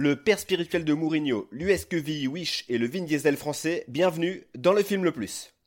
Le père spirituel de Mourinho, l'USQV Wish et le Vin Diesel français, bienvenue dans le film le plus.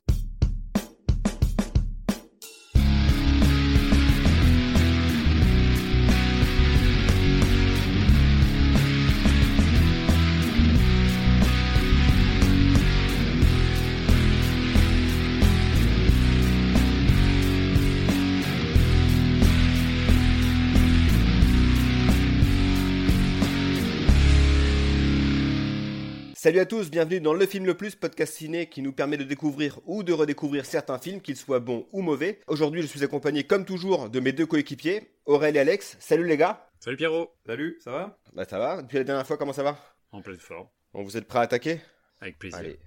Salut à tous, bienvenue dans Le Film Le Plus, podcast ciné qui nous permet de découvrir ou de redécouvrir certains films, qu'ils soient bons ou mauvais. Aujourd'hui, je suis accompagné comme toujours de mes deux coéquipiers, Aurel et Alex. Salut les gars Salut Pierrot Salut, ça va? Bah ça va, depuis la dernière fois, comment ça va? En pleine forme. Bon, vous êtes prêts à attaquer? Avec plaisir. Allez.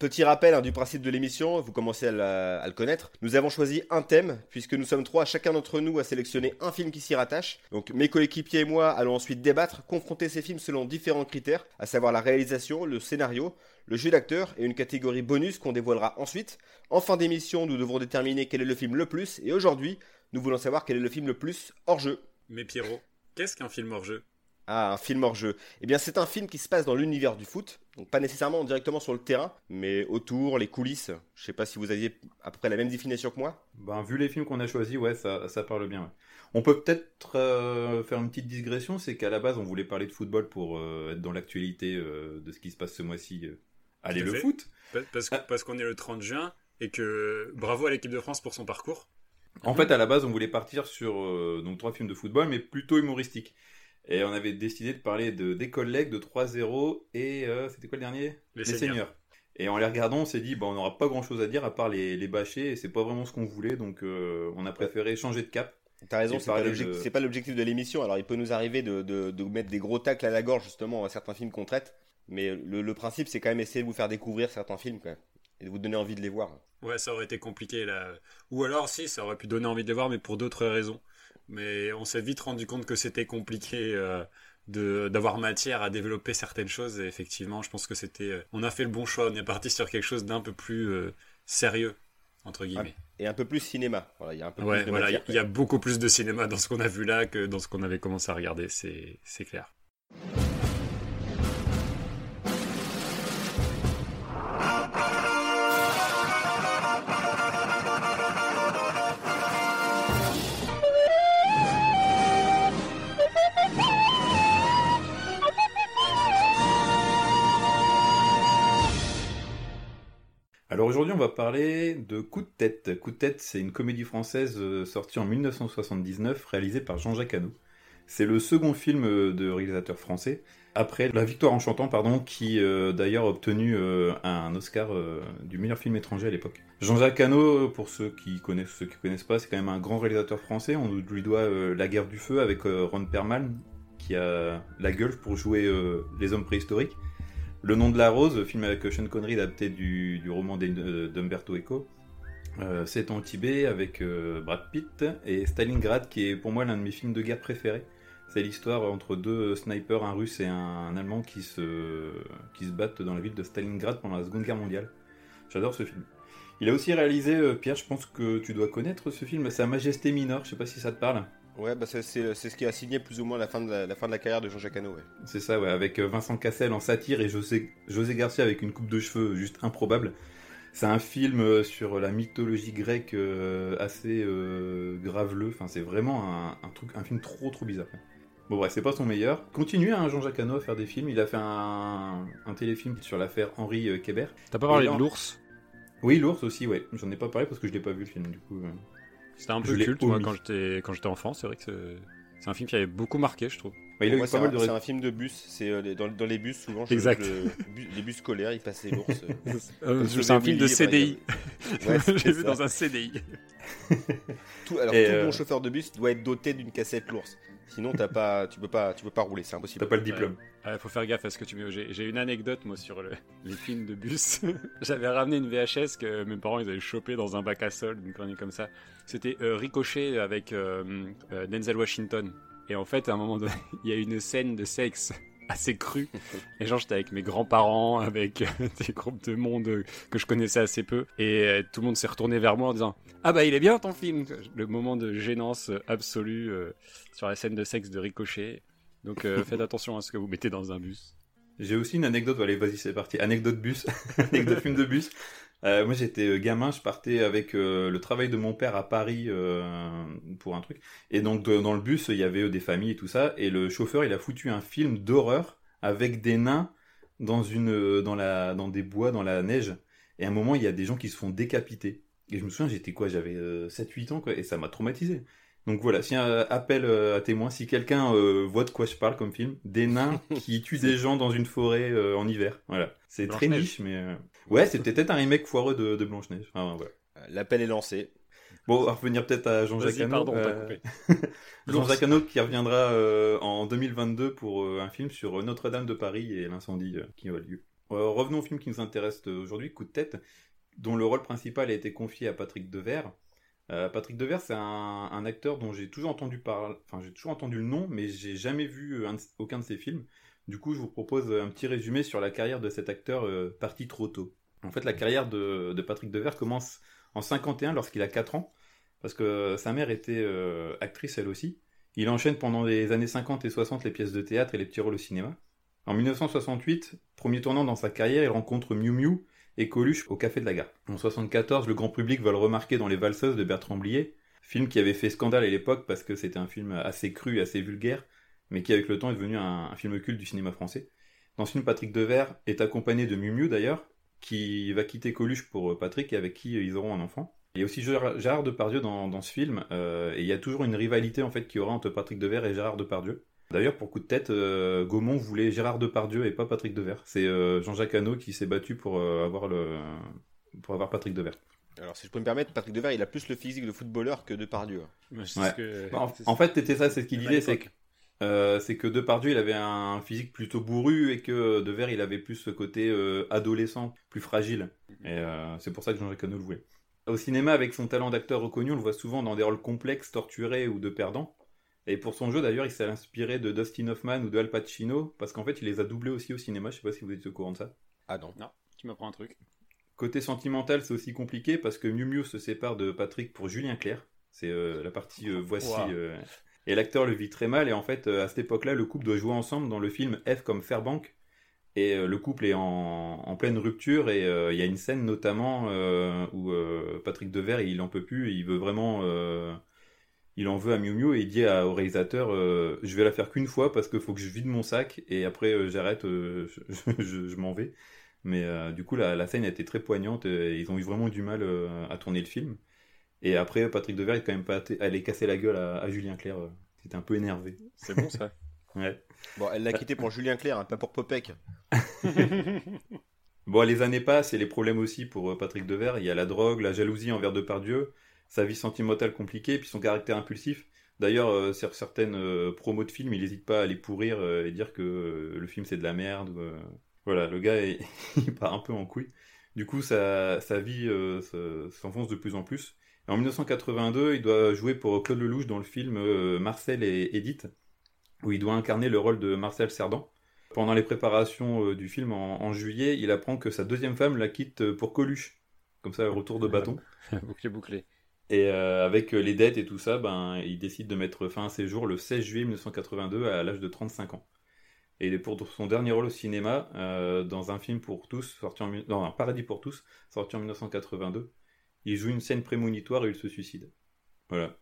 Petit rappel hein, du principe de l'émission, vous commencez à, à le connaître. Nous avons choisi un thème, puisque nous sommes trois, chacun d'entre nous a sélectionné un film qui s'y rattache. Donc mes coéquipiers et moi allons ensuite débattre, confronter ces films selon différents critères, à savoir la réalisation, le scénario, le jeu d'acteur et une catégorie bonus qu'on dévoilera ensuite. En fin d'émission, nous devrons déterminer quel est le film le plus, et aujourd'hui, nous voulons savoir quel est le film le plus hors jeu. Mais Pierrot, qu'est-ce qu'un film hors jeu? Ah, un film hors jeu. Eh bien, c'est un film qui se passe dans l'univers du foot, donc pas nécessairement directement sur le terrain, mais autour, les coulisses. Je sais pas si vous aviez à peu près la même définition que moi. Ben, vu les films qu'on a choisis, ouais, ça, ça parle bien. ouais. On peut peut-être euh, faire une petite digression, c'est qu'à la base, on voulait parler de football pour euh, être dans l'actualité euh, de ce qui se passe ce mois-ci. euh. Allez, à le fait. foot Parce Ah. parce qu'on est le 30 juin et que bravo à l'équipe de France pour son parcours. En fait, à la base, on voulait partir sur euh, donc trois films de football, mais plutôt humoristiques. Et on avait décidé de parler de des collègues, de 3-0 et euh, c'était quoi le dernier? Les Seigneurs. Et en les regardant, on s'est dit, bah, on n'aura pas grand-chose à dire à part les, les bâcher, et c'est pas vraiment ce qu'on voulait, donc euh, on a préféré changer de cap. T'as raison, c'est pas de- pas l'objectif de l'émission. Alors, il peut nous arriver de, de- de mettre des gros tacles à la gorge, justement, à certains films qu'on traite. Mais le, le principe, c'est quand même essayer de vous faire découvrir certains films, et de vous donner envie de les voir. Ouais, ça aurait été compliqué là. Ou alors si, ça aurait pu donner envie de les voir, mais pour d'autres raisons. Mais on s'est vite rendu compte que c'était compliqué euh, de d'avoir matière à développer certaines choses. Et effectivement, je pense que c'était. euh, on a fait le bon choix. On est parti sur quelque chose d'un peu plus euh, sérieux entre guillemets. Et un peu plus cinéma. Voilà, il y a un peu Ouais, plus de voilà, il y, a- il y a beaucoup plus de cinéma dans ce qu'on a vu là que dans ce qu'on avait commencé à regarder, c'est c'est clair. Alors aujourd'hui, on va parler de Coup de tête. Coup de tête, c'est une comédie française euh, sortie en 1979, réalisée par Jean-Jacques Hano. C'est le second film euh, de réalisateur français, après La Victoire en chantant, pardon, qui euh, d'ailleurs a obtenu un Oscar du meilleur film étranger à l'époque. Jean-Jacques Hano, pour ceux qui connaissent, ceux qui connaissent pas, c'est quand même un grand réalisateur français. On lui doit La Guerre du Feu avec Ron Perlman, qui a la gueule pour jouer les hommes préhistoriques. Le nom de la rose, film avec Sean Connery adapté du, du roman d'Umberto Eco. Euh, c'est en Tibet avec euh, Brad Pitt et Stalingrad qui est pour moi l'un de mes films de guerre préférés. C'est l'histoire entre deux snipers, un russe et un, un allemand qui se, qui se battent dans la ville de Stalingrad pendant la Seconde Guerre mondiale. J'adore ce film. Il a aussi réalisé, euh, Pierre, je pense que tu dois connaître ce film, Sa Majesté Mineure, je sais pas si ça te parle. Ouais, bah c'est ce qui a signé plus ou moins la fin de la, la fin de la carrière de Jean-Jacques Hano. Ouais. C'est ça, ouais, avec euh, Vincent Cassel en satire et José, José Garcia avec une coupe de cheveux juste improbable. C'est un film euh, sur la mythologie grecque euh, assez euh, graveleux. Enfin, c'est vraiment un, un truc, un film trop trop bizarre. Bon bref, c'est pas son meilleur. Continue hein, Jean-Jacques Hano à faire des films. Il a fait un, un téléfilm sur l'affaire Henri Kébert. T'as pas parlé de l'ours? Oui, l'ours aussi, ouais. J'en ai pas parlé parce que je l'ai pas vu le film du coup. euh. C'était un peu culte moi quand j'étais quand j'étais enfant. C'est vrai que c'est- c'est un film qui avait beaucoup marqué, je trouve. Bah, il a Pour moi, eu c'est pas mal un, de c'est ré- un film de bus. C'est euh, dans, dans les bus souvent. je- Exact. bu- les bus scolaires, il passait l'ours. euh. Euh, c'est un film de CDI. Ouais, J'ai vu dans un CDI. Tout, alors Et, tout euh, bon chauffeur de bus doit être doté d'une cassette l'ours. Sinon t'as pas, tu peux pas, tu peux pas rouler, c'est impossible. T'as pas le diplôme. Il faut faire gaffe à ce que tu mets. J'ai j'ai une anecdote moi sur le- les films de bus. J'avais ramené une VHS que mes parents ils avaient chopé dans un bac à sol, une connerie comme ça. C'était euh, Ricochet avec euh, euh, Denzel Washington. Et en fait, à un moment donné, il y a une scène de sexe assez crue. Et genre, j'étais avec mes grands-parents, avec euh, des groupes de monde que je connaissais assez peu. Et euh, tout le monde s'est retourné vers moi en disant Ah bah, il est bien ton film Le moment de gênance absolue euh, sur la scène de sexe de Ricochet. Donc faites attention à ce que vous mettez dans un bus. J'ai aussi une anecdote, allez vas-y c'est parti, anecdote bus, anecdote film de bus. Euh, moi j'étais euh, gamin, je partais avec euh, le travail de mon père à Paris euh, pour un truc. Et donc dans le bus il y avait euh, des familles et tout ça. Et le chauffeur il a foutu un film d'horreur avec des nains dans, une, euh, dans, la, dans des bois, dans la neige. Et à un moment il y a des gens qui se font décapiter. Et je me souviens j'étais quoi, j'avais 7-8 ans quoi, et ça m'a traumatisé. Donc voilà, si un appel euh, à témoins, si quelqu'un euh, voit de quoi je parle comme film, des nains qui tuent des gens dans une forêt euh, en hiver. Voilà, c'est très niche, mais euh, ouais, c'était peut-être un remake foireux de, de Blanche Neige. Enfin, voilà. L'appel est lancé. Bon, on va revenir peut-être à Jean-Jacques Hano. pardon, euh. Jean-Jacques Hano qui reviendra euh, en 2022 pour euh, un film sur Notre-Dame de Paris et l'incendie euh, qui a lieu. Euh, revenons au film qui nous intéresse aujourd'hui, Coup de tête, dont le rôle principal a été confié à Patrick Devers. Euh, Patrick Devers, c'est un, acteur dont j'ai toujours entendu parler, enfin j'ai toujours entendu le nom, mais j'ai jamais vu euh, aucun de ses films. Du coup, je vous propose un petit résumé sur la carrière de cet acteur euh, parti trop tôt. En fait, la carrière de, Patrick Devers commence en 51 lorsqu'il a 4 ans, parce que sa mère était euh, actrice elle aussi. Il enchaîne pendant les années 50 et 60 les pièces de théâtre et les petits rôles au cinéma. En 1968, premier tournant dans sa carrière, il rencontre Miu Miu et Coluche au Café de la Gare. En 74, le grand public va le remarquer dans Les Valseuses de Bertrand Blier, film qui avait fait scandale à l'époque parce que c'était un film assez cru assez vulgaire, mais qui avec le temps est devenu un, film culte du cinéma français. Dans ce film, Patrick Devers est accompagné de Miu Miu d'ailleurs, qui va quitter Coluche pour euh, Patrick et avec qui euh, ils auront un enfant. Il y a aussi Gérard Gérard Depardieu dans, dans ce film, euh, et il y a toujours une rivalité en fait qui aura entre Patrick Devers et Gérard Depardieu. D'ailleurs, pour coup de tête, euh, Gaumont voulait Gérard Depardieu et pas Patrick Devers. C'est euh, Jean-Jacques Hano qui s'est battu pour euh, avoir le pour avoir Patrick Devers. Alors, si je peux me permettre, Patrick Devers, il a plus le physique de footballeur que de Pardieu. Moi, je sais Ouais. que- Bah, en, fait, c'était ça, c'est ce qu'il disait, c'est que euh, que Depardieu, il avait un physique plutôt bourru et que Devers, il avait plus ce côté euh, adolescent, plus fragile. Et euh, c'est pour ça que Jean-Jacques Hano le voulait. Au cinéma, avec son talent d'acteur reconnu, on le voit souvent dans des rôles complexes, torturés ou de perdants. Et pour son jeu, d'ailleurs, il s'est inspiré de Dustin Hoffman ou de Al Pacino, parce qu'en fait, il les a doublés aussi au cinéma. Je sais pas si vous êtes au courant de ça. Ah non. Tu m'apprends un truc. Côté sentimental, c'est aussi compliqué parce que Miu Miu se sépare de Patrick pour Julien Clerc. C'est euh, la partie euh, voici. Wow. euh, et l'acteur le vit très mal. Et en fait, euh, à cette époque-là, le couple doit jouer ensemble dans le film F comme Fairbank. Et euh, le couple est en, en pleine rupture. Et euh, il y a une scène notamment euh, où euh, Patrick Devers, il en peut plus. Et il veut vraiment. Il en veut à Miu Miu et il dit à- au réalisateur euh, Je vais la faire qu'une fois parce qu'il faut que je vide mon sac. Et après, euh, j'arrête, euh, je, je- je m'en vais. Mais euh, du coup, la, la scène a été très poignante. Et ils ont eu vraiment du mal euh, à tourner le film. Et après, Patrick Devers est quand même pas allé casser la gueule à, à Julien Clerc. C'était un peu énervé. C'est bon ça. Ouais. Bon, elle l'a quitté pour Julien Clerc, hein, pas pour Popek. Bon, les années passent et les problèmes aussi pour Patrick Devers. Il y a la drogue, la jalousie envers Depardieu, sa vie sentimentale compliquée, puis son caractère impulsif. D'ailleurs, euh, sur certaines euh, promos de films, il n'hésite pas à les pourrir euh, et dire que le film c'est de la merde. Voilà, le gars, il, il part un peu en couille. Du coup, sa, vie se- s'enfonce de plus en plus. En 1982, il doit jouer pour Claude Lelouch dans le film Marcel et Edith, où il doit incarner le rôle de Marcel Cerdan. Pendant les préparations du film en, en juillet, il apprend que sa deuxième femme la quitte pour Coluche. Comme ça, retour de bâton. bouclé, bouclé. Et euh, avec euh, les dettes et tout ça, ben, il décide de mettre fin à ses jours le 16 juillet 1982 à l'âge de 35 ans. Et il est pour son dernier rôle au cinéma, euh, dans un film pour tous, sorti en, non, un paradis pour tous, sorti en 1982. Il joue une scène prémonitoire et il se suicide. Voilà.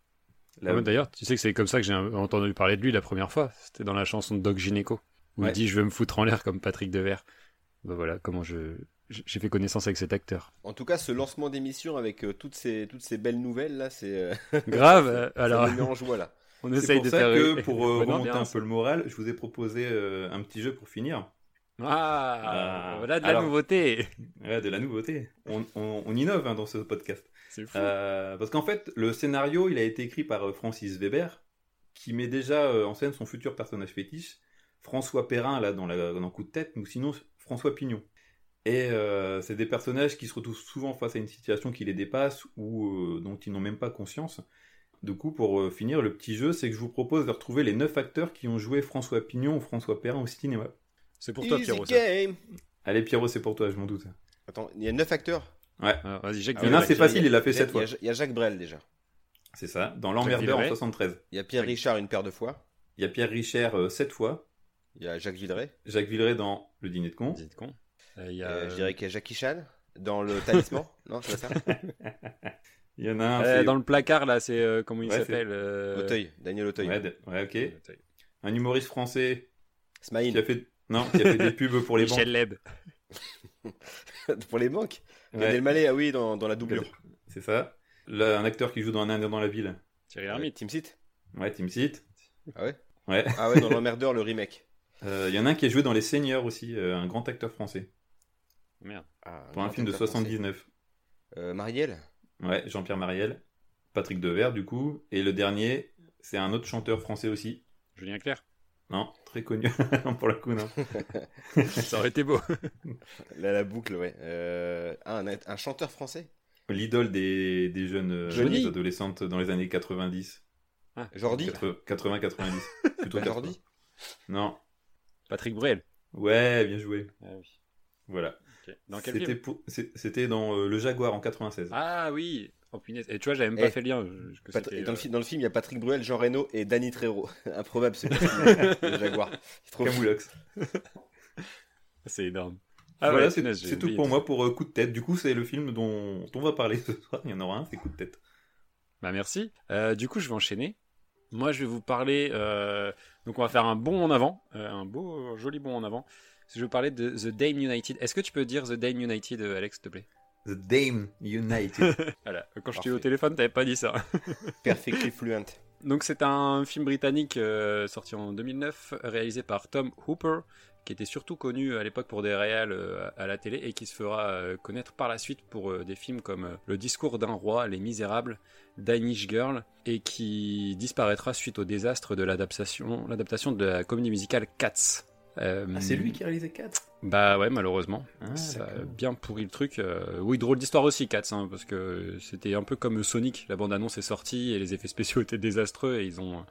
La- ouais, D'ailleurs, tu sais que c'est comme ça que j'ai entendu parler de lui la première fois. C'était dans la chanson de Doc Gynéco. Où Ouais. il dit Je veux me foutre en l'air comme Patrick Devers. Bah voilà comment je j'ai fait connaissance avec cet acteur. En tout cas, ce lancement d'émission avec euh, toutes, ces, toutes ces belles nouvelles, là, c'est. euh, Grave. euh, alors, met en joie, là. on essaye pour de ça faire que, pour euh, remonter un peu le moral, je vous ai proposé euh, un petit jeu pour finir. Ah, voilà de la alors- nouveauté. Ouais, de la nouveauté. On, on- on innove hein, dans ce podcast. C'est fou. Euh, parce qu'en fait, le scénario, il a été écrit par euh, Francis Weber, qui met déjà euh, en scène son futur personnage fétiche, François Perrin, là, dans, la, dans Coup de tête, ou sinon François Pignon. Et euh, c'est des personnages qui se retrouvent souvent face à une situation qui les dépasse ou euh, dont ils n'ont même pas conscience. Du coup, pour euh, finir, le petit jeu, c'est que je vous propose de retrouver les neuf acteurs qui ont joué François Pignon ou François Perrin au cinéma. C'est pour toi, Easy Pierrot. ça. game Allez, Pierrot, c'est pour toi, je m'en doute. Attends, il y a 9 acteurs? Ah, Vas-y, Jacques Ah, Il y en a, Villeray. c'est facile, il l'a fait Il y a- sept fois. Il y a- il y a Jacques Brel, déjà. C'est ça, dans L'Emmerdeur en Villeray. 73. Il y a Pierre Richard une paire de fois. Il y a Pierre Richer euh, sept fois. Il y a Jacques Villeray. Jacques Villeray dans Le Dîner de con. Dites con. Euh, Il y a, Euh, je dirais qu'il y a Jackie Chan dans le talisman. non, c'est pas ça Il y en a un. Euh, dans le placard là, c'est euh, comment il Ouais, s'appelle euh, Auteuil, Daniel Auteuil. Ouais, ouais, ok. Auteuil. Un humoriste français Smaïn. qui a fait. Non, qui a fait des pubs pour les banques. Michel Leb. Pour les banques. Ouais, Gad Elmaleh, ah oui, dans, dans la doublure. C'est ça. Là, un acteur qui joue dans Un Indien dans la ville. Thierry Euh, Lhermitte. Team Seat Ouais, Team Seat. Ah ouais Ouais. Ah ouais, dans l'emmerdeur, le remake. Euh, Il y en a un qui a joué dans Les Seigneurs aussi, euh, un grand acteur français. Merde. Ah, Pour un film de acteur français. 79. Euh, Marielle Ouais, Jean-Pierre Mariel. Patrick Devers, du coup. Et le dernier, c'est un autre chanteur français aussi. Julien Clerc. Non, très connu. non, pour le coup, non. Ça aurait été beau. Là, la boucle, ouais. Euh, ah, un, un chanteur français? L'idole des, des jeunes euh, Johnny. adolescentes dans les années 90. Jordi? 80-90. Plutôt Pas 80. Jordi? Non. Patrick Bruel. Ouais, bien joué. Ah oui. Voilà. Ok. Dans quel C'était film pour- c'est- C'était dans euh, Le Jaguar en 96. Ah oui. Oh punaise. Et tu vois, j'avais même pas Eh, fait le lien. je- que Pat- c'était, dans, le euh, fi- dans le film, il y a Patrick Bruel, Jean Reno et Danny Trejo. Improbable ce casting, le Jaguar. C'est. Camoulox. C'est énorme. Ah voilà, ouais, c'est punaise, c'est tout pour moi pour euh, Coup de tête. Du coup, c'est le film dont on va parler ce soir. Il y en aura un, c'est Coup de tête. Bah merci. Euh, du coup, je vais enchaîner. Moi, je vais vous parler. euh, Donc, on va faire un bond en avant, euh, un beau, joli bond en avant. Je parler de The Dame United. Est-ce que tu peux dire The Dame United, euh, Alex, s'il te plaît The Dame United. Voilà. Quand je t'ai eu au téléphone, t'avais pas dit ça. Perfectly fluent. Donc, c'est un film britannique euh, sorti en 2009, réalisé par Tom Hooper, qui était surtout connu à l'époque pour des réals euh, à la télé et qui se fera euh, connaître par la suite pour des films comme Le discours d'un roi, Les Misérables, Danish Girl, et qui disparaîtra suite au désastre de l'adaptation, l'adaptation de la comédie musicale Cats. Euh, ah, c'est lui qui a réalisé 4 Bah ouais, malheureusement. Ah, ça a bien pourri le truc. euh, Oui, drôle d'histoire aussi, Cats, hein, parce que c'était un peu comme Sonic. La bande-annonce est sortie et les effets spéciaux étaient désastreux et ils ont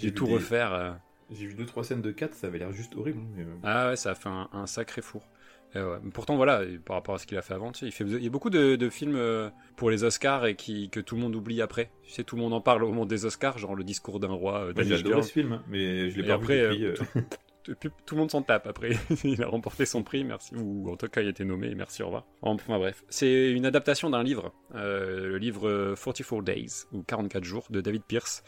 dû tout des- refaire. euh. J'ai vu 2-3 scènes de 4, ça avait l'air juste horrible. mais, Ah ouais, ça a fait un, un sacré four. Ouais. Pourtant, voilà, par rapport à ce qu'il a fait avant, tu sais, il, fait, il y a beaucoup de, de films euh, pour les Oscars et qui, que tout le monde oublie après. Tu sais, tout le monde en parle au moment des Oscars, genre le discours d'un roi, euh, adoré Girl. ce film, mais je l'ai pas après, vu depuis. tout, tout- le monde s'en tape après. il a remporté son prix, merci. Ou en tout cas, il a été nommé, merci, au revoir. Enfin bref. C'est une adaptation d'un livre, euh, le livre euh, 44 Days, ou 44 jours, de David Pierce,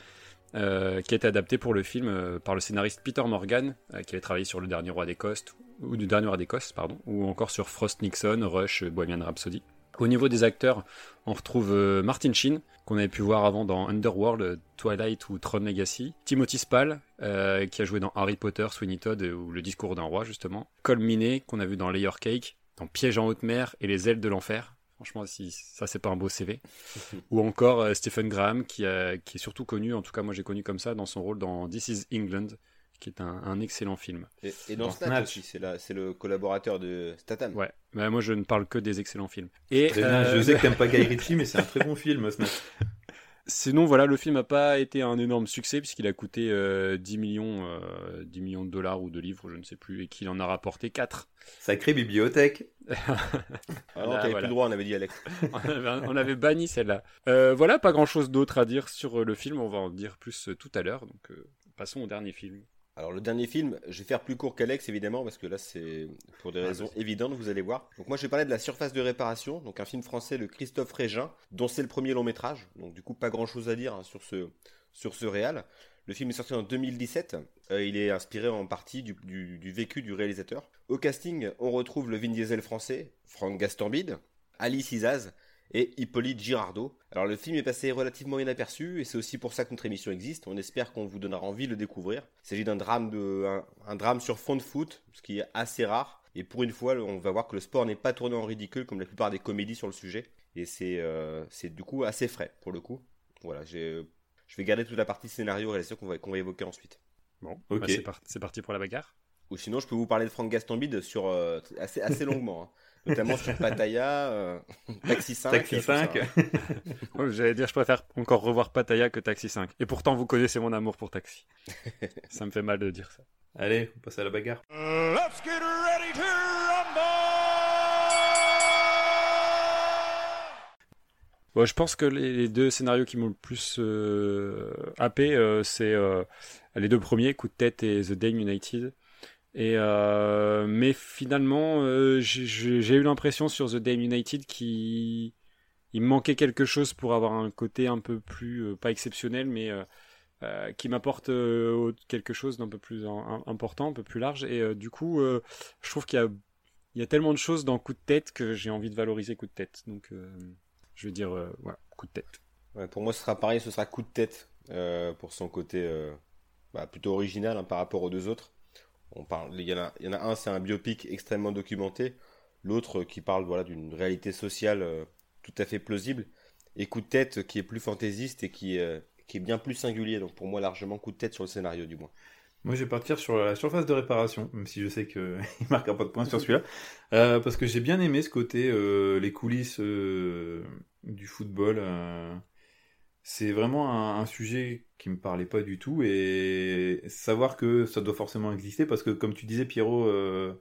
euh, qui a été adapté pour le film euh, par le scénariste Peter Morgan, euh, qui avait travaillé sur Le Dernier Roi d'Écosse, ou du Dernier Roi pardon, ou encore sur Frost Nixon, Rush, Bohemian Rhapsody. Au niveau des acteurs, on retrouve euh, Martin Sheen, qu'on avait pu voir avant dans Underworld, euh, Twilight ou Tron Legacy. Timothy Spall, euh, qui a joué dans Harry Potter, Sweeney Todd ou Le Discours d'un Roi, justement. Cole Minet, qu'on a vu dans Layer Cake, dans Piège en haute mer et Les ailes de l'enfer. Franchement, si ça, c'est pas un beau CV. ou encore euh, Stephen Graham, qui, a- qui est surtout connu, en tout cas moi j'ai connu comme ça, dans son rôle dans This is England, qui est un, un excellent film. Et, et dans Dans Snatch, Snatch. aussi, c'est la- c'est le collaborateur de Statham. Ouais, mais moi je ne parle que des excellents films. Et très bien, euh, Je sais que t'aimes pas Guy Ritchie, mais c'est un très bon film, Snatch. Sinon, voilà, le film n'a pas été un énorme succès puisqu'il a coûté euh, 10, millions, euh, 10 millions de dollars ou de livres, je ne sais plus, et qu'il en a rapporté 4. Sacrée bibliothèque. Ah non, Là, t'avais voilà. plus le droit, on avait dit Alex. on, avait, on avait banni celle-là. Euh, voilà, pas grand-chose d'autre à dire sur euh, le film, on va en dire plus tout à l'heure. Donc, euh, passons au dernier film. Alors le dernier film, je vais faire plus court qu'Alex évidemment parce que là c'est pour des Ah, raisons évidentes, vous allez voir. Donc moi je vais parler de La surface de réparation, donc un film français de Christophe Régin, dont c'est le premier long métrage. Donc du coup pas grand chose à dire hein, sur ce sur ce réal. Le film est sorti en 2017. Euh, il est inspiré en partie du, du- du vécu du réalisateur. Au casting, on retrouve le Vin Diesel français, Franck Gastambide, Alice Isaz et Hippolyte Girardot. Alors le film est passé relativement inaperçu et c'est aussi pour ça que notre émission existe. On espère qu'on vous donnera envie de le découvrir. Il s'agit d'un drame de un, un drame sur fond de foot, ce qui est assez rare. Et pour une fois, on va voir que le sport n'est pas tourné en ridicule comme la plupart des comédies sur le sujet. Et c'est euh, c'est du coup assez frais pour le coup. Voilà, j'ai je vais garder toute la partie scénario et réalisation qu'on va, qu'on va évoquer ensuite. Bon, Ok. bah, c'est par- c'est parti pour la bagarre. Ou sinon, je peux vous parler de Franck Gastambide sur euh, assez, assez longuement, hein. Notamment sur Pattaya, euh, Taxi 5. Taxi tout ça, 5. hein. Ouais, J'allais dire, je préfère encore revoir Pattaya que Taxi 5. Et pourtant, vous connaissez mon amour pour Taxi. ça me fait mal de dire ça. Allez, on passe à la bagarre. Let's get ready to Bon, je pense que les, les deux scénarios qui m'ont le plus euh, happé, euh, c'est euh, les deux premiers, Coup de tête et The Dame United. Euh, mais finalement, euh, j'ai- eu l'impression sur The Dame United qu'il il manquait quelque chose pour avoir un côté un peu plus euh, pas exceptionnel, mais qui m'apporte quelque chose d'un peu plus important, un peu plus large. Et du coup, je trouve qu'il y a tellement de choses dans Coup de tête que j'ai envie de valoriser Coup de tête. Donc, je vais dire Coup de tête. Pour moi, ce sera pareil, ce sera coup de tête pour son côté bah, plutôt original hein, par rapport aux deux autres. On parle, il y en a, il y en a un, c'est un biopic extrêmement documenté, l'autre euh, qui parle voilà d'une réalité sociale euh, tout à fait plausible, et coup de tête euh, qui est plus fantaisiste et qui, euh, qui est bien plus singulier. Donc pour moi, largement coup de tête sur le scénario du moins. Moi, je vais partir sur la surface de réparation, même si je sais qu'il marquera pas de point sur celui-là. Euh, parce que j'ai bien aimé ce côté, les coulisses du football. C'est vraiment un, un sujet qui me parlait pas du tout. Et savoir que ça doit forcément exister, parce que comme tu disais, Pierrot, euh,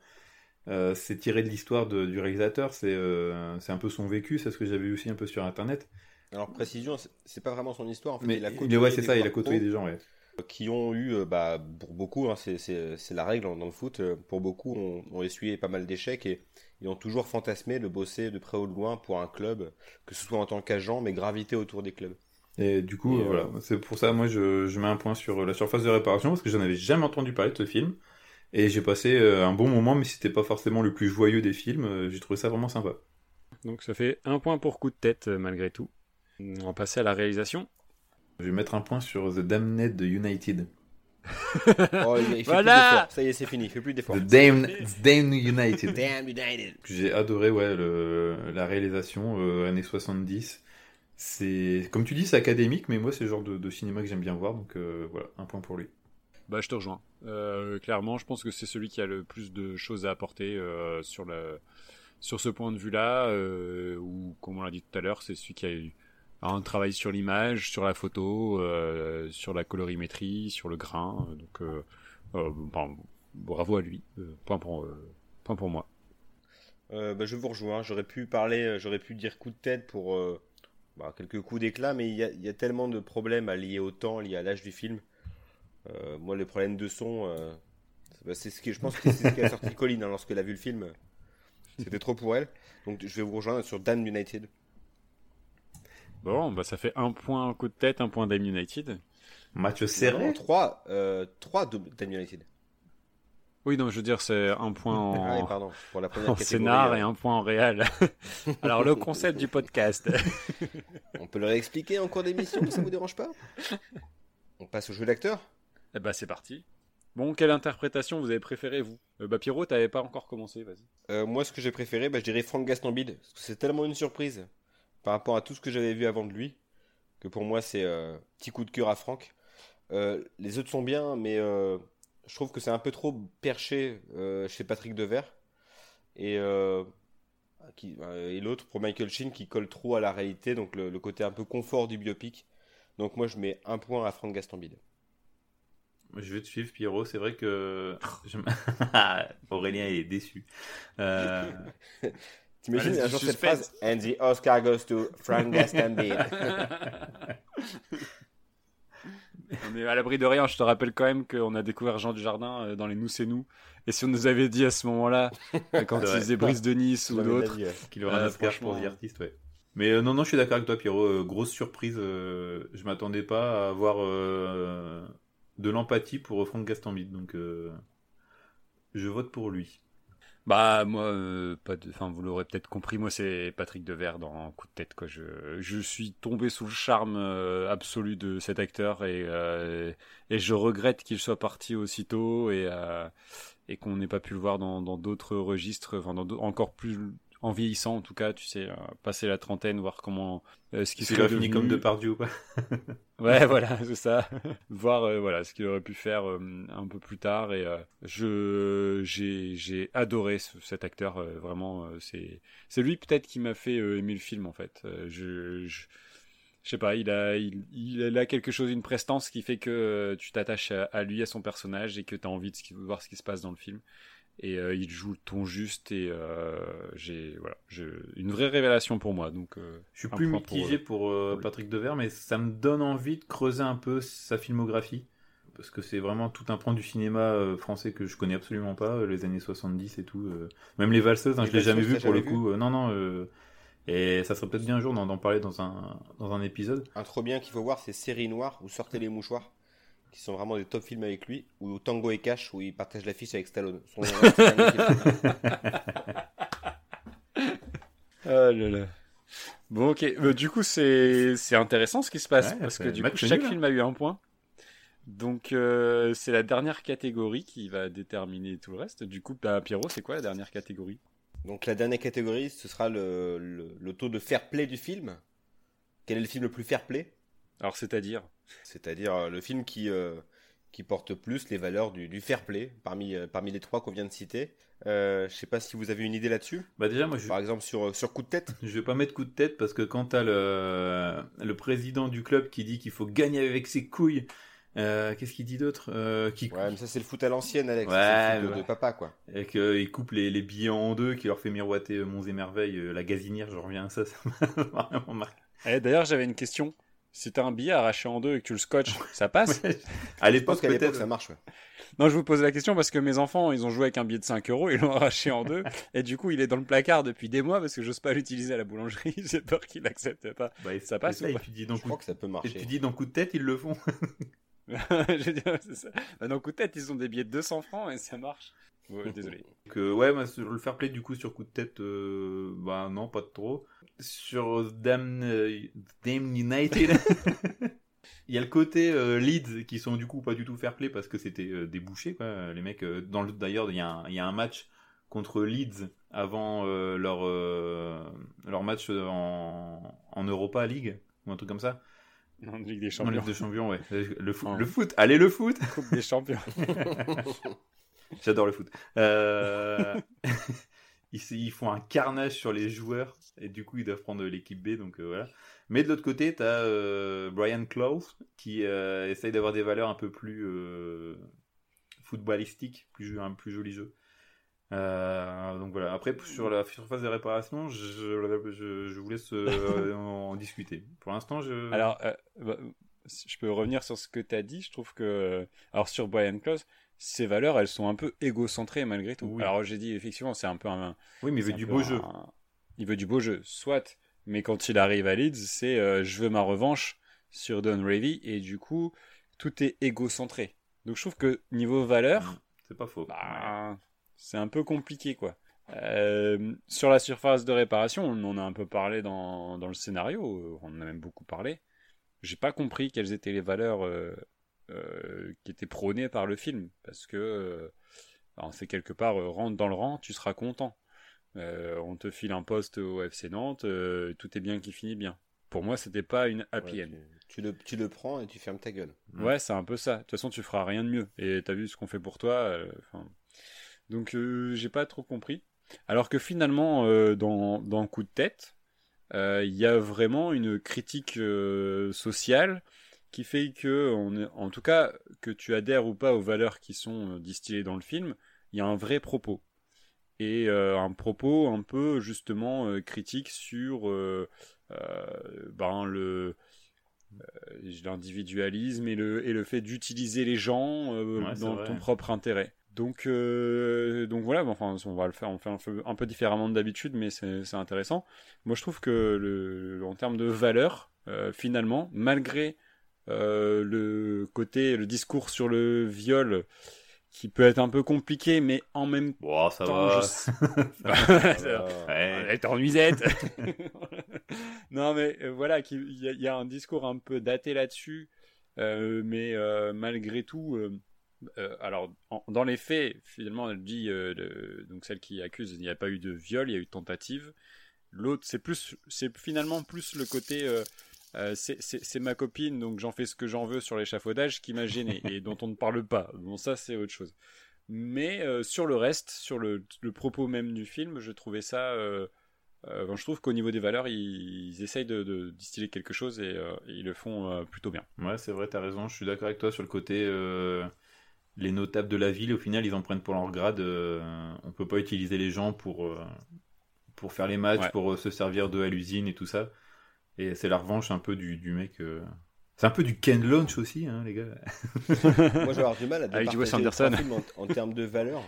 euh, c'est tiré de l'histoire du réalisateur, c'est euh, c'est un peu son vécu, c'est ce que j'avais vu aussi un peu sur Internet. Alors précision, c'est- pas vraiment son histoire. En fait, Mais il a côtoyé ouais, c'est des ça, il a côtoyé des gens, ouais. qui ont eu, bah, pour beaucoup, hein, c'est- la règle dans dans le foot, pour beaucoup, ont, ont essuyé pas mal d'échecs et ils ont toujours fantasmé de bosser de près ou de loin pour un club, que ce soit en tant qu'agent, mais graviter autour des clubs. Et du coup, Et, euh, voilà, c'est pour ça, moi, je, je mets un point sur la surface de réparation parce que j'en avais jamais entendu parler de ce film. Et j'ai passé euh, un bon moment, mais c'était pas forcément le plus joyeux des films. euh, J'ai trouvé ça vraiment sympa. Donc, ça fait un point pour Coup de tête euh, malgré tout. On va passer à la réalisation. Je vais mettre un point sur The Damned United. Oh, il, il fait Voilà plus. Ça y est, c'est fini. Il fait plus d'efforts. The Damned, The Damned United. Damn United. J'ai adoré ouais, le, la réalisation euh, années 70. C'est comme tu dis, c'est académique, mais moi c'est le genre de, de cinéma que j'aime bien voir, donc euh, voilà, un point pour lui. Bah, je te rejoins. Euh, clairement, je pense que c'est celui qui a le plus de choses à apporter euh, sur, la, sur ce point de vue-là, euh, ou comme on l'a dit tout à l'heure, c'est celui qui a eu un travail sur l'image, sur la photo, euh, sur la colorimétrie, sur le grain. Donc, euh, euh, bon, bravo à lui. Euh, point, pour, euh, point pour moi. Euh, bah, je vous rejoins. J'aurais pu parler, j'aurais pu dire coup de tête pour euh, bah, quelques coups d'éclat, mais il y a, il y a tellement de problèmes à lier au temps, liés à l'âge du film. Euh, moi, les problèmes de son, euh, c'est- bah, c'est ce qui, je pense que c'est ce qui a sorti Colline hein, lorsqu'elle a vu le film. C'était trop pour elle. Donc, je vais vous rejoindre sur Dan United. Bon, bah, ça fait un point coup de tête, un point Dame United. Match serré. 3, euh, 3 de Dan United. Oui, non, je veux dire, c'est un point en, Ah oui, pardon. Pour la première en scénar et un point en réel. Alors, le concept du podcast. On peut le réexpliquer en cours d'émission, ça vous dérange pas? On passe au jeu d'acteur? Eh bah c'est parti. Bon, quelle interprétation vous avez préférée, vous? Euh, Bah Pierrot, t'avais pas encore commencé, vas-y. Euh, moi, ce que j'ai préféré, bah, je dirais Franck Gastambide. Parce que c'est tellement une surprise par rapport à tout ce que j'avais vu avant de lui, que pour moi, c'est euh, petit coup de cœur à Franck. Euh, les autres sont bien, mais euh, je trouve que c'est un peu trop perché euh, chez Patrick Devers. Et, euh, qui, euh, et l'autre pour Michael Sheen qui colle trop à la réalité, donc le, le côté un peu confort du biopic. Donc moi, je mets un point à Franck Gastambide. Je vais te suivre, Pierrot. C'est vrai que je Aurélien il est déçu. Euh, T'imagines un jour cette phrase And the Oscar goes to Frank Gastambide. On est à l'abri de rien, je te rappelle quand même qu'on a découvert Jean Dujardin euh, dans les Nous c'est nous. Et si on nous avait dit à ce moment-là, euh, quand il faisait Brise de Nice ou d'autres, euh, qu'il aura Euh, un Oscar pour The. Artist, ouais. Mais euh, non, non, je suis d'accord avec toi, Pierrot. Euh, grosse surprise. euh, je m'attendais pas à avoir de l'empathie pour Franck Gastambide, donc je vote pour lui. Bah moi, euh, pas de, enfin vous l'aurez peut-être compris, moi c'est Patrick Devers dans Coup de tête quoi. Je, je suis tombé sous le charme euh, absolu de cet acteur et euh, et je regrette qu'il soit parti aussitôt et euh, et qu'on n'ait pas pu le voir dans d'autres registres, enfin dans encore plus en vieillissant en tout cas, tu sais, euh, passer la trentaine, voir comment euh, ce qui serait devenu. comme Depardieu, quoi. Ouais, voilà, c'est ça. Voir euh, voilà ce qu'il aurait pu faire euh, un peu plus tard et euh, je j'ai j'ai adoré ce- cet acteur vraiment c'est c'est lui peut-être qui m'a fait aimer le film en fait. Je je je sais pas, il a il, il a quelque chose une prestance qui fait que euh, tu t'attaches à, à lui à son personnage et que tu as envie de ce qui- voir ce qui se passe dans le film. Et euh, il joue le ton juste et euh, j'ai voilà, je, une vraie révélation pour moi. Donc, euh, Je suis plus mitigé pour, euh. Patrick Devers, mais ça me donne envie de creuser un peu sa filmographie. Parce que c'est vraiment tout un pan du cinéma euh, français que je connais absolument pas, euh, les années 70 et tout. euh. Même les valseuses, hein, Les je l'ai jamais vu pour le coup. euh, non, non. euh, et ça serait peut-être bien un jour d'en d'en parler dans un, dans un épisode. Un trop bien qu'il faut voir, c'est Série Noire ou Sortez les mouchoirs, qui sont vraiment des top films avec lui, ou Tango et Cash, où il partage l'affiche avec Stallone. Son-. Ah là là. Bon, ok. Euh, du coup, c'est c'est intéressant ce qui se passe Ouais, parce que du coup, chaque nul, film a eu un point. Donc, euh, c'est la dernière catégorie qui va déterminer tout le reste. Du coup, bah, Pierrot, c'est quoi la dernière catégorie? Donc la dernière catégorie, ce sera le, le- le taux de fair play du film. Quel est le film le plus fair play? Alors, c'est-à-dire? C'est-à-dire euh, le film qui, euh, qui porte plus les valeurs du, du fair play parmi, euh, parmi les trois qu'on vient de citer. Euh, je sais pas si vous avez une idée là-dessus. Bah déjà, moi, je, Par exemple sur, sur coup de tête. je vais pas mettre coup de tête parce que quand t'as le, le président du club qui dit qu'il faut gagner avec ses couilles, euh, qu'est-ce qu'il dit d'autre? Euh, qui, Ouais, mais ça c'est le foot à l'ancienne, Alex. Ouais, c'est le foot de, ouais. de papa, quoi. Et qu'il coupe les, les billets en deux, qui leur fait miroiter Monts et Merveilles, la gazinière, je reviens à ça, ça m'a vraiment marqué. Eh, D'ailleurs, j'avais une question. Si t'as un billet arraché en deux et que tu le scotches, ça passe à l'époque, qu'à l'époque peut-être. ça marche. ouais. Non, je vous pose la question parce que mes enfants, ils ont joué avec un billet de 5 euros, ils l'ont arraché en deux, et du coup, il est dans le placard depuis des mois parce que j'ose pas l'utiliser à la boulangerie. J'ai peur qu'il accepte pas. Bah, et- Ça passe et ou et tu dis dans Je coup, crois que ça peut et marcher. tu dis dans coup de tête, ils le font. Je veux dire, c'est ça. Bah, dans coup de tête, ils ont des billets de 200 francs et ça marche. Ouais, désolé. Donc, euh, ouais, moi, sur le fair play, du coup, sur coup de tête, euh, bah non, pas de trop. Sur Damn, euh, Damn United, il y a le côté euh, Leeds qui sont du coup pas du tout fair play parce que c'était des bouchers, quoi. Les mecs, dans le, d'ailleurs, il y, a un- il y a un match contre Leeds avant leur, leur match en, en Europa League ou un truc comme ça. En Ligue des En Champions. Ligue des Champions, ouais. Le foot, le foot, allez le foot Coupe des Champions. J'adore le foot. Euh, ils, font un carnage sur les joueurs et du coup ils doivent prendre l'équipe B. Donc euh, voilà. Mais de l'autre côté, tu as Brian Clough qui euh, essaye d'avoir des valeurs un peu plus euh, footballistiques, plus, un plus joli jeu. Euh, donc voilà. Après sur la surface de réparation, je, je, je vous laisse euh, en discuter. Pour l'instant, je. Alors, euh, bah, je peux revenir sur ce que tu as dit. Je trouve que, alors sur Brian Close, ses valeurs, elles sont un peu égocentrées malgré tout. Oui. Alors j'ai dit effectivement, c'est un peu un. oui, mais il veut du beau un- jeu. Il veut du beau jeu, soit. Mais quand il arrive à Leeds, c'est euh, je veux ma revanche sur Don Revy et du coup tout est égocentré. Donc je trouve que niveau valeur, C'est pas faux. bah, c'est un peu compliqué quoi. Euh, sur la surface de réparation, on en a un peu parlé dans, dans le scénario, on en a même beaucoup parlé. J'ai pas compris quelles étaient les valeurs euh, euh, qui étaient prônées par le film, parce que euh, c'est quelque part euh, rentre dans le rang, tu seras content. Euh, on te file un poste au FC Nantes, euh, tout est bien qui finit bien. Pour moi, c'était pas une happy Ouais, end. tu, tu le, tu le prends et tu fermes ta gueule. Mm. Ouais, c'est un peu ça. De toute façon, tu feras rien de mieux. Et t'as vu ce qu'on fait pour toi. euh. Donc, euh, j'ai pas trop compris. Alors que finalement, euh, dans, dans Coup de tête, euh, il y a vraiment une critique euh, sociale qui fait que, on est- en tout cas, que tu adhères ou pas aux valeurs qui sont euh, distillées dans le film, il y a un vrai propos. Et euh, un propos un peu justement euh, critique sur euh, ben, le, l'individualisme et le, et le fait d'utiliser les gens Ouais, dans ton propre intérêt. Donc, donc voilà, bon, enfin, on va le faire, on fait un peu, un peu différemment de d'habitude, mais c'est intéressant. Moi, je trouve que le, en termes de valeur, finalement, malgré euh, le côté, le discours sur le viol, qui peut être un peu compliqué, mais en même ça temps, va. je Voilà. Ouais. elle est en nuisette. non, mais euh, voilà, qu'il- il y, a- il y a un discours un peu daté là-dessus, euh, mais euh, malgré tout, alors en- dans les faits, finalement, elle dit le- donc celle qui accuse, il n'y a pas eu de viol, il y a eu tentative. L'autre, c'est plus, c'est finalement plus le côté. Euh, c'est- ma copine, donc j'en fais ce que j'en veux sur l'échafaudage qui m'a gêné et dont on ne parle pas. Bon, ça, c'est autre chose. Mais euh, sur le reste, sur le, le propos même du film, je trouvais ça. euh, euh, je trouve qu'au niveau des valeurs, ils, ils essayent de, de distiller quelque chose et, ils le font plutôt bien. Ouais, c'est vrai, t'as raison. Je suis d'accord avec toi sur le côté. les notables de la ville, au final, ils en prennent pour leur grade. on peut pas utiliser les gens pour, pour faire les matchs, Ouais. pour se servir d'eux à l'usine et tout ça. Et c'est la revanche un peu du, du mec. euh, C'est un peu du Ken Launch aussi, hein, les gars. Moi, je vais avoir du mal à Avec départager Anderson. films en, en termes de valeur.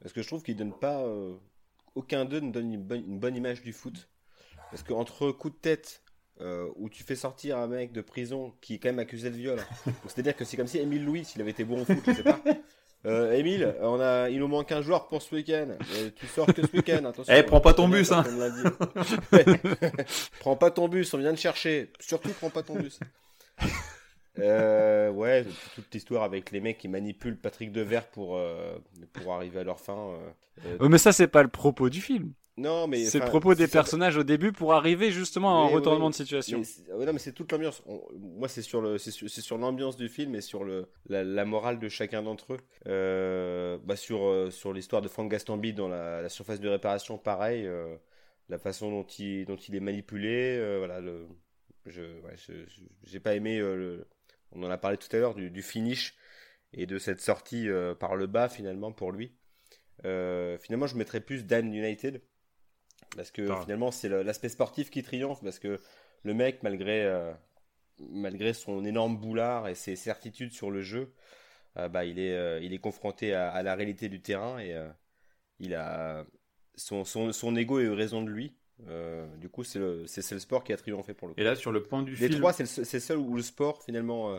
Parce que je trouve qu'ils donnent pas. euh, aucun d'eux ne donne une bonne, une bonne image du foot. Parce qu'entre coup de tête, euh, où tu fais sortir un mec de prison qui est quand même accusé de viol. Donc, C'est-à-dire que c'est comme si Émile Louis, s'il avait été bon au foot, je sais pas. Euh, Émile, on a, il nous manque un joueur pour ce week-end. Euh, tu sors que ce week-end, attention. Eh, prends pas ton bus, hein. Prends pas ton bus, on vient de chercher. Surtout, prends pas ton bus. Euh, ouais, toute l'histoire avec les mecs qui manipulent Patrick Devers pour, euh, pour arriver à leur fin. euh, euh, mais ça, c'est pas le propos du film. Non, mais. C'est le propos des personnages au début pour arriver justement à un Oui, retournement de situation. Mais ouais, non, mais c'est toute l'ambiance. Moi, c'est sur le, c'est sur, l'ambiance du film et sur le, la, la morale de chacun d'entre eux. Euh, bah, sur, euh, sur l'histoire de Franck Gastambide dans la, la surface de réparation, pareil. euh, la façon dont il, dont il est manipulé, euh, voilà. Le, je, ouais, j'ai pas aimé. le, on en a parlé tout à l'heure du, du finish et de cette sortie par le bas finalement pour lui. Finalement, je mettrais plus Dan United parce que Ah. finalement c'est l'aspect sportif qui triomphe parce que le mec malgré euh, malgré son énorme boulard et ses certitudes sur le jeu, euh, bah il est euh, il est confronté à, à la réalité du terrain et il a son, son son ego eu raison de lui. Du coup, c'est le, le sport qui a triomphé pour le coup. Et là, sur le pan du Les film, trois, c'est le, seul- c'est seul où le sport finalement.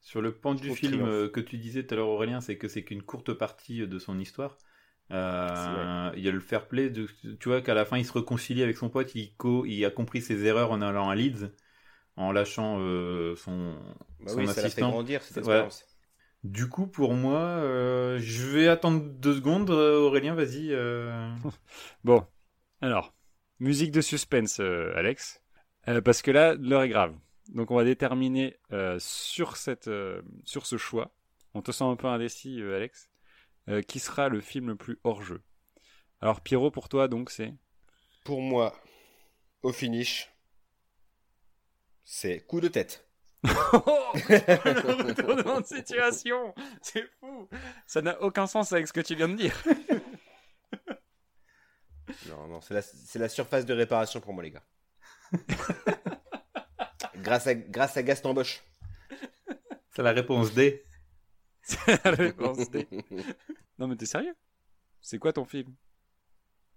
sur le pan du film triomphe. que tu disais tout à l'heure, Aurélien, c'est que c'est qu'une courte partie de son histoire. Euh, Il y a le fair play, de, tu vois qu'à la fin il se réconcilie avec son pote, il, co- il a compris ses erreurs en allant à Leeds, en lâchant euh, son, bah son oui, ça fait assistant. grandir cette Ouais. expérience. Du coup, pour moi, euh, je vais attendre deux secondes. Aurélien, vas-y. euh. Bon, alors, musique de suspense, euh, Alex. Euh, parce que là, l'heure est grave. Donc on va déterminer euh, sur, cette, euh, sur ce choix. On te sent un peu indécis, euh, Alex. Euh, qui sera le film le plus hors-jeu Alors Pierrot, pour toi, donc, c'est... Pour moi, au finish, c'est coup de tête. Oh Le retournement de situation C'est fou Ça n'a aucun sens avec ce que tu viens de dire. Non, non, c'est la, c'est la surface de réparation pour moi, les gars. grâce, à, grâce à Gaston Bosch. C'est la réponse D. C'est la réponse D. Non mais t'es sérieux? C'est quoi ton film?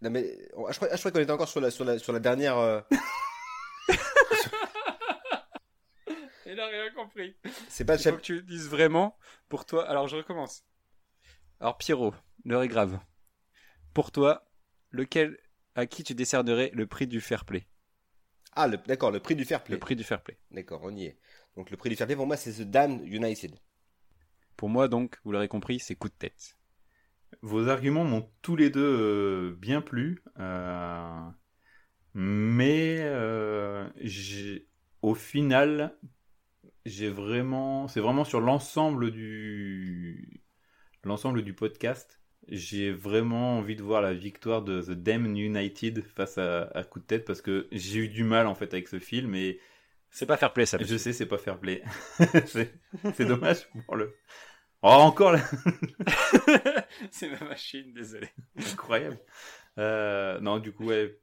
Non, mais je crois, ah, je crois qu'on était encore sur la, sur la, sur la dernière. euh, Il a rien compris. C'est pas le Il faut que tu le dises vraiment pour toi. Alors je recommence. Alors Pierrot, l'heure est grave. Pour toi, lequel à qui tu décernerais le prix du fair play? Ah, d'accord, le prix du fair play. Le prix du fair play. D'accord, on y est. Donc le prix du fair play pour moi, c'est The Dan United. Pour moi donc, vous l'aurez compris, c'est coup de tête. Vos arguments m'ont tous les deux euh, bien plu. euh, mais euh, au final, j'ai vraiment, c'est vraiment sur l'ensemble du l'ensemble du podcast. J'ai vraiment envie de voir la victoire de The Damn United face à, à coup de tête parce que j'ai eu du mal en fait avec ce film et C'est pas fair play ça. je sais c'est pas fair play. c'est dommage pour le. Oh encore là. c'est ma machine, désolé. Incroyable. Euh, non, du coup, ouais,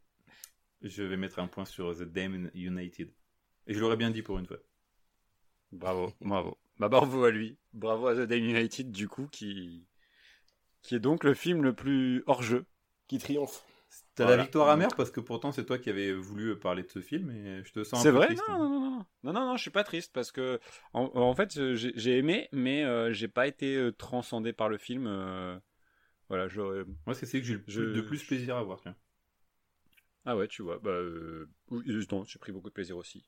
je vais mettre un point sur The Damn United. Et je l'aurais bien dit pour une fois. Bravo, bravo. Bah bravo à lui. Bravo à The Damn United du coup qui qui est donc le film le plus hors jeu. Qui triomphe. T'as Voilà. la victoire amère parce que pourtant c'est toi qui avais voulu parler de ce film et je te sens C'est vrai? triste. non, non, non, non, non, non, non, je suis pas triste parce que en, en fait euh, j'ai aimé, mais euh, j'ai pas été euh, transcendé par le film. euh, voilà, j'aurais. Moi, c'est que j'ai de plus plaisir à voir. Tiens. Ah ouais, tu vois, bah euh, euh, non, j'ai pris beaucoup de plaisir aussi.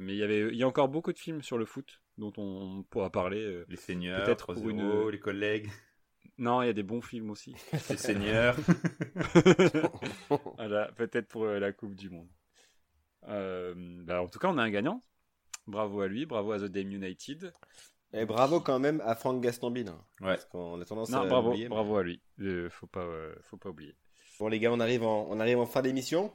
Mais il y avait, il y a encore beaucoup de films sur le foot dont on pourra parler. Les Seigneurs, Peut-être 3 pour une- les collègues, Non, il y a des bons films aussi. les Seigneurs. Voilà, peut-être pour euh, la Coupe du Monde. Euh, bah, en tout cas, on a un gagnant. Bravo à lui, bravo à The Dame United. Et bravo quand même à Franck Gastambide. hein. Ouais. Parce qu'on a tendance Non, à bravo, oublier. mais- bravo à lui. Euh, faut pas, euh, faut pas oublier. Bon les gars, on arrive en, on arrive en fin d'émission.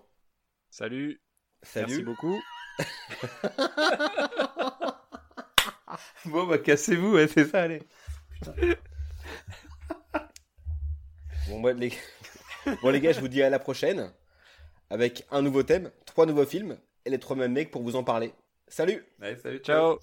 Salut. Salut. Merci beaucoup. bon, bah cassez-vous, ouais, c'est ça, allez. Bon, les... bon, les gars, je vous dis à la prochaine avec un nouveau thème, trois nouveaux films et les trois mêmes mecs pour vous en parler. Salut! Allez, salut, Ciao